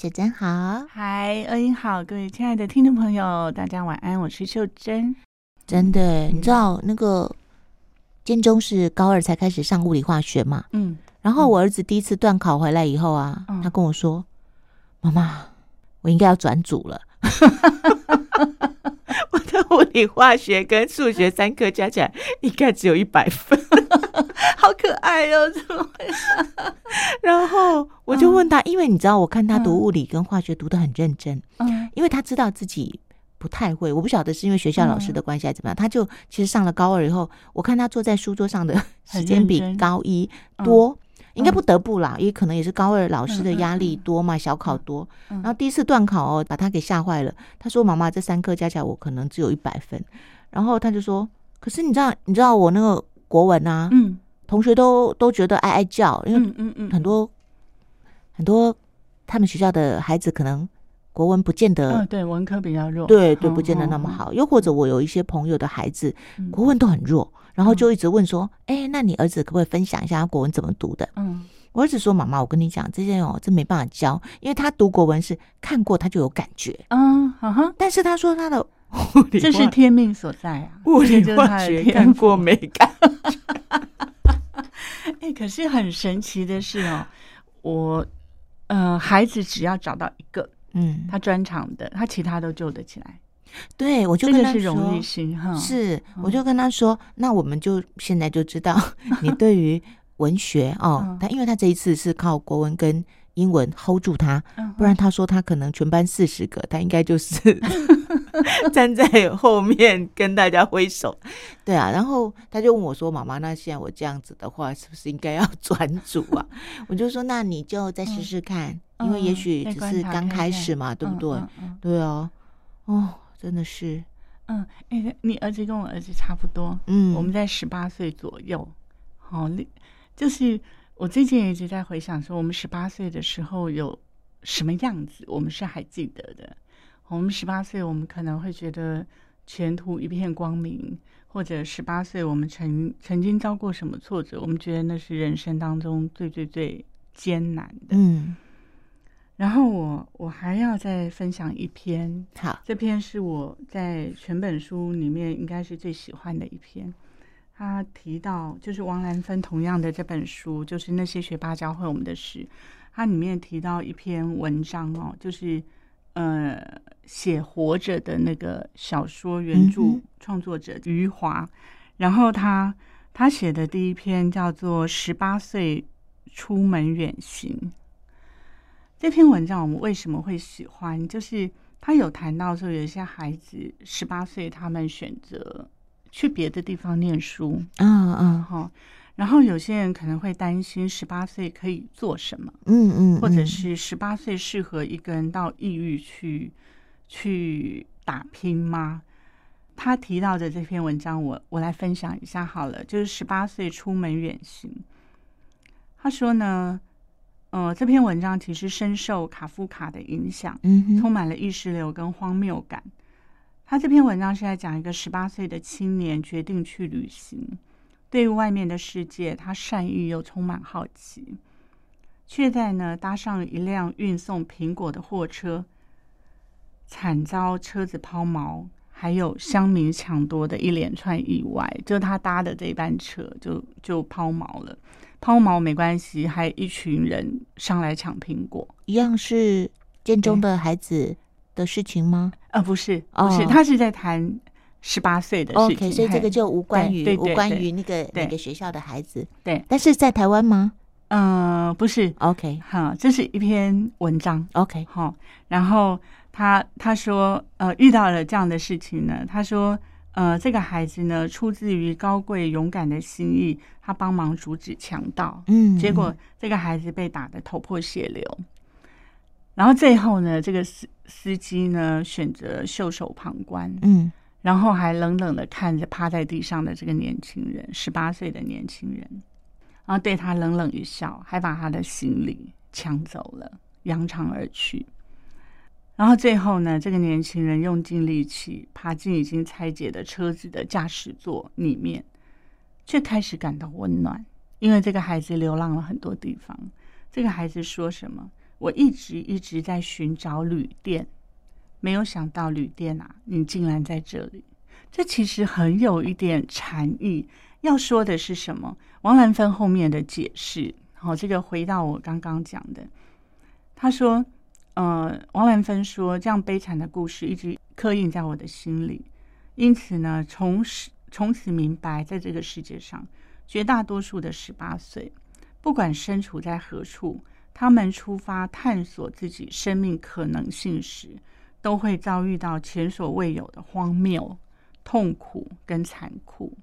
秀珍好，嗨，恩英好，各位亲爱的听众朋友，大家晚安，我是秀珍。真的，你知道那个建中是高二才开始上物理化学嘛？嗯，然后我儿子第一次断考回来以后啊，嗯、他跟我说：“妈妈，我应该要转组了。”我的物理化学跟数学三科加起来应该只有一百分，好可爱哦！怎么回事？然后我就问他，因为你知道，我看他读物理跟化学读的很认真，嗯，因为他知道自己不太会，我不晓得是因为学校老师的关系还是怎么样，他就其实上了高二以后，我看他坐在书桌上的 时间比高一多。应该不得不啦，也可能也是高二老师的压力多嘛，小考多。然后第一次段考哦，把他给吓坏了。他说：“妈妈，这三科加起来我可能只有一百分。”然后他就说：“可是你知道，你知道我那个国文啊，嗯，同学都都觉得哀哀叫，因为嗯嗯很多很多他们学校的孩子可能国文不见得，对文科比较弱，对对，不见得那么好。又或者我有一些朋友的孩子国文都很弱。”然后就一直问说：“哎，那你儿子可不可以分享一下他国文怎么读的？”嗯，我儿子说：“妈妈，我跟你讲，这些哦，这没办法教，因为他读国文是看过他就有感觉。嗯，好哈。但是他说他的 物理这是天命所在啊，物理化学看过没感觉。哎，可是很神奇的是哦，我呃，孩子只要找到一个，嗯，他专长的，他其他都救得起来。”对，我就跟他说，是荣誉心哈，是，我就跟他说，那我们就现在就知道 你对于文学哦，他因为他这一次是靠国文跟英文 hold 住他，不然他说他可能全班四十个，他应该就是 站在后面跟大家挥手，对啊，然后他就问我说：“妈妈，那现在我这样子的话，是不是应该要转组啊？” 我就说：“那你就再试试看，因为也许只是刚开始嘛，对不对？对啊，哦。”真的是，嗯，哎、欸，你儿子跟我儿子差不多，嗯，我们在十八岁左右，好，就是我最近也一直在回想说，我们十八岁的时候有什么样子，我们是还记得的。我们十八岁，我们可能会觉得前途一片光明，或者十八岁我们曾曾经遭过什么挫折，我们觉得那是人生当中最最最艰难的，嗯。然后我我还要再分享一篇，好，这篇是我在全本书里面应该是最喜欢的一篇。他提到，就是王兰芬同样的这本书，就是那些学霸教会我们的事。它里面提到一篇文章哦，就是呃写活着的那个小说原著创作者余华，然后他他写的第一篇叫做《十八岁出门远行》。这篇文章我们为什么会喜欢？就是他有谈到说，有一些孩子十八岁，他们选择去别的地方念书，嗯嗯，哈。然后有些人可能会担心十八岁可以做什么，嗯嗯，或者是十八岁适合一个人到异域去去打拼吗？他提到的这篇文章我，我我来分享一下好了，就是十八岁出门远行。他说呢。呃，这篇文章其实深受卡夫卡的影响，嗯哼，充满了意识流跟荒谬感。他这篇文章是在讲一个十八岁的青年决定去旅行，对于外面的世界，他善意又充满好奇，却在呢搭上一辆运送苹果的货车，惨遭车子抛锚，还有乡民抢夺的一连串意外。就他搭的这班车就就抛锚了。抛锚没关系，还一群人上来抢苹果，一样是建中的孩子的事情吗？呃，不是，不是，他是在谈十八岁的事情，所以这个就无关于无关于那个那个学校的孩子。对，但是在台湾吗？嗯，不是。OK，好，这是一篇文章。OK，好，然后他他说，呃，遇到了这样的事情呢，他说。呃，这个孩子呢，出自于高贵勇敢的心意，他帮忙阻止强盗，嗯，结果这个孩子被打得头破血流，然后最后呢，这个司司机呢选择袖手旁观，嗯，然后还冷冷的看着趴在地上的这个年轻人，十八岁的年轻人，然后对他冷冷一笑，还把他的行李抢走了，扬长而去。然后最后呢，这个年轻人用尽力气爬进已经拆解的车子的驾驶座里面，却开始感到温暖，因为这个孩子流浪了很多地方。这个孩子说什么？我一直一直在寻找旅店，没有想到旅店啊，你竟然在这里。这其实很有一点禅意。要说的是什么？王兰芬后面的解释，好，这个回到我刚刚讲的，他说，呃，王兰芬说，这样悲惨的故事一直刻印在我的心里，因此呢，从此从此明白，在这个世界上，绝大多数的十八岁，不管身处在何处，他们出发探索自己生命可能性时，都会遭遇到前所未有的荒谬、痛苦跟残酷。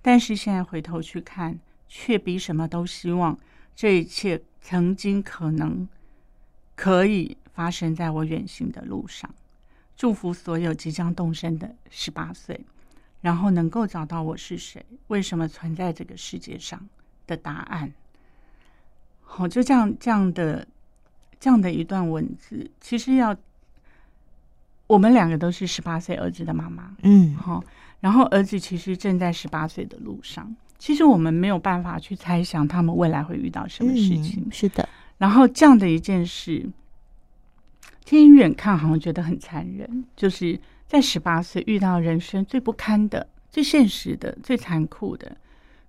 但是现在回头去看，却比什么都希望这一切曾经可能可以发生在我远行的路上。祝福所有即将动身的十八岁，然后能够找到我是谁，为什么存在这个世界上的答案。好，就这样这样的这样的一段文字，其实要我们两个都是十八岁儿子的妈妈，嗯，好。然后儿子其实正在十八岁的路上，其实我们没有办法去猜想他们未来会遇到什么事情。嗯、是的，然后这样的一件事，天远看好像觉得很残忍，就是在十八岁遇到人生最不堪的、最现实的、最残酷的。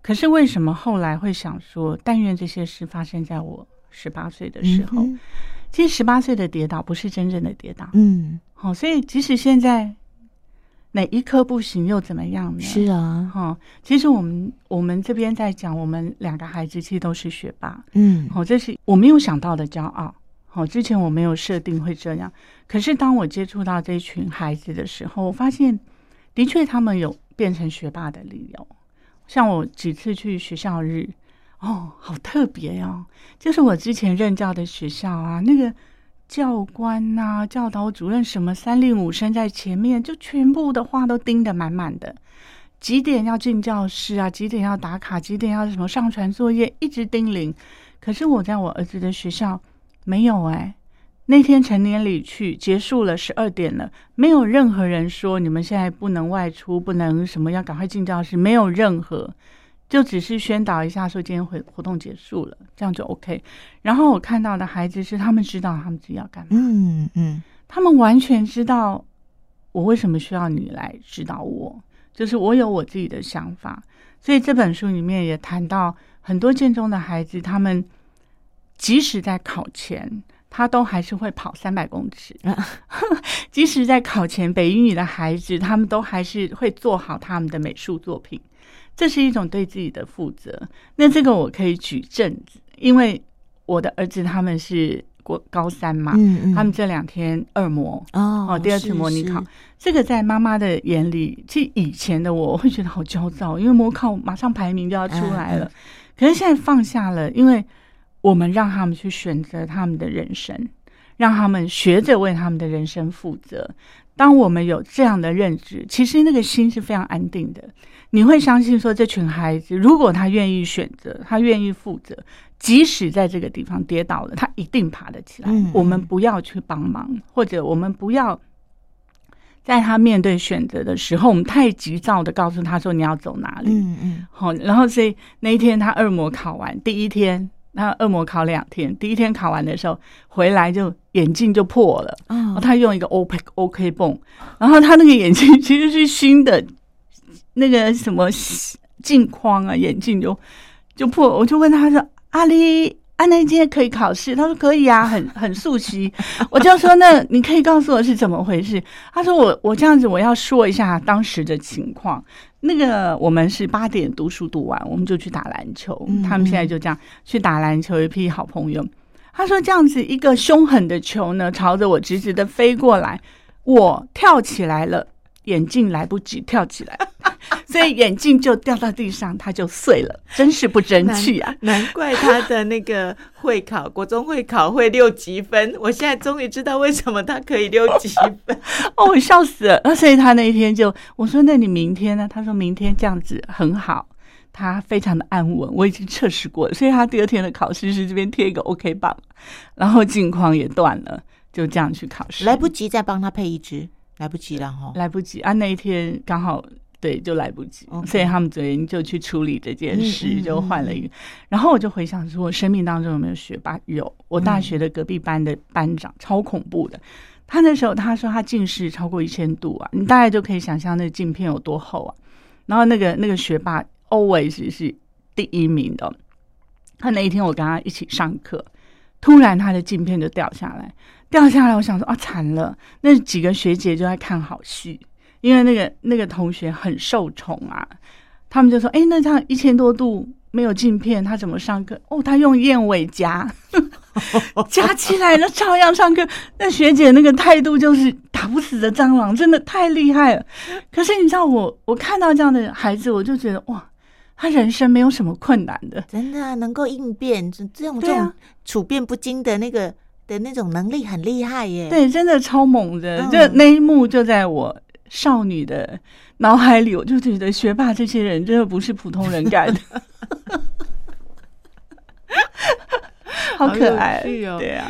可是为什么后来会想说，但愿这些事发生在我十八岁的时候？嗯、其实十八岁的跌倒不是真正的跌倒。嗯，好，所以即使现在。哪一刻不行又怎么样呢？是啊，哈，其实我们我们这边在讲，我们两个孩子其实都是学霸，嗯，好，这是我没有想到的骄傲。好，之前我没有设定会这样，可是当我接触到这群孩子的时候，我发现的确他们有变成学霸的理由。像我几次去学校日，哦，好特别哦，就是我之前任教的学校啊，那个。教官呐、啊，教导主任什么三令五申在前面，就全部的话都盯得满满的。几点要进教室啊？几点要打卡？几点要什么上传作业？一直叮咛。可是我在我儿子的学校没有哎。那天成年礼去结束了，十二点了，没有任何人说你们现在不能外出，不能什么，要赶快进教室，没有任何。就只是宣导一下，说今天活活动结束了，这样就 OK。然后我看到的孩子是，他们知道他们自己要干嘛，嗯嗯，他们完全知道我为什么需要你来指导我，就是我有我自己的想法。所以这本书里面也谈到很多建中的孩子，他们即使在考前，他都还是会跑三百公尺；即使在考前，北英语的孩子，他们都还是会做好他们的美术作品。这是一种对自己的负责。那这个我可以举证子，因为我的儿子他们是国高三嘛，嗯嗯，他们这两天二模哦，哦，第二次模拟考，这个在妈妈的眼里，其实以前的我，我会觉得好焦躁，因为模考马上排名就要出来了。可是现在放下了，因为我们让他们去选择他们的人生，让他们学着为他们的人生负责。当我们有这样的认知，其实那个心是非常安定的。你会相信说，这群孩子如果他愿意选择，他愿意负责，即使在这个地方跌倒了，他一定爬得起来。嗯、我们不要去帮忙，或者我们不要在他面对选择的时候，我们太急躁的告诉他说你要走哪里。嗯嗯。好，然后所以那一天他二模考完，第一天他二模考两天，第一天考完的时候回来就眼镜就破了。哦。他用一个 OK OK 泵，然后他那个眼镜其实是新的。那个什么镜框啊，眼镜就就破，我就问他说：“阿丽，安内今天可以考试？”他说：“可以啊，很很熟悉。”我就说：“那你可以告诉我是怎么回事？”他说：“我我这样子，我要说一下当时的情况。那个我们是八点读书读完，我们就去打篮球。他们现在就这样去打篮球，一批好朋友。他说这样子一个凶狠的球呢，朝着我直直的飞过来，我跳起来了。”眼镜来不及跳起来，所以眼镜就掉到地上，它就碎了，真是不争气啊！难怪他的那个会考，国中会考会六级分。我现在终于知道为什么他可以六级分 哦，我笑死了。那所以他那一天就我说：“那你明天呢？”他说明天这样子很好，他非常的安稳。我已经测试过了，所以他第二天的考试是这边贴一个 OK 棒，然后镜框也断了，就这样去考试，来不及再帮他配一支。来不及了哈，来不及啊！那一天刚好对，就来不及，Okay. 所以他们昨天就去处理这件事，嗯、就换了一个。嗯、然后我就回想说，我生命当中有没有学霸？有，我大学的隔壁班的班长、嗯、超恐怖的。他那时候他说他近视超过一千度啊，你大概就可以想象那个镜片有多厚啊。然后那个那个学霸 always 是第一名的。他那一天我跟他一起上课，突然他的镜片就掉下来，掉下来，我想说啊，惨了！那几个学姐就在看好戏。因为那个那个同学很受宠啊，他们就说：“哎，那这样一千多度没有镜片，他怎么上课？哦，他用燕尾夹 夹起来了，照样上课。那学姐那个态度就是打不死的蟑螂，真的太厉害了。可是你知道我，我看到这样的孩子，我就觉得哇，他人生没有什么困难的，真的能够应变，这种这种处变不惊的那个的那种能力很厉害耶。对，真的超猛的。就那一幕就在我。少女的脑海里，我就觉得学霸这些人真的不是普通人干的，好可爱，哦、对啊。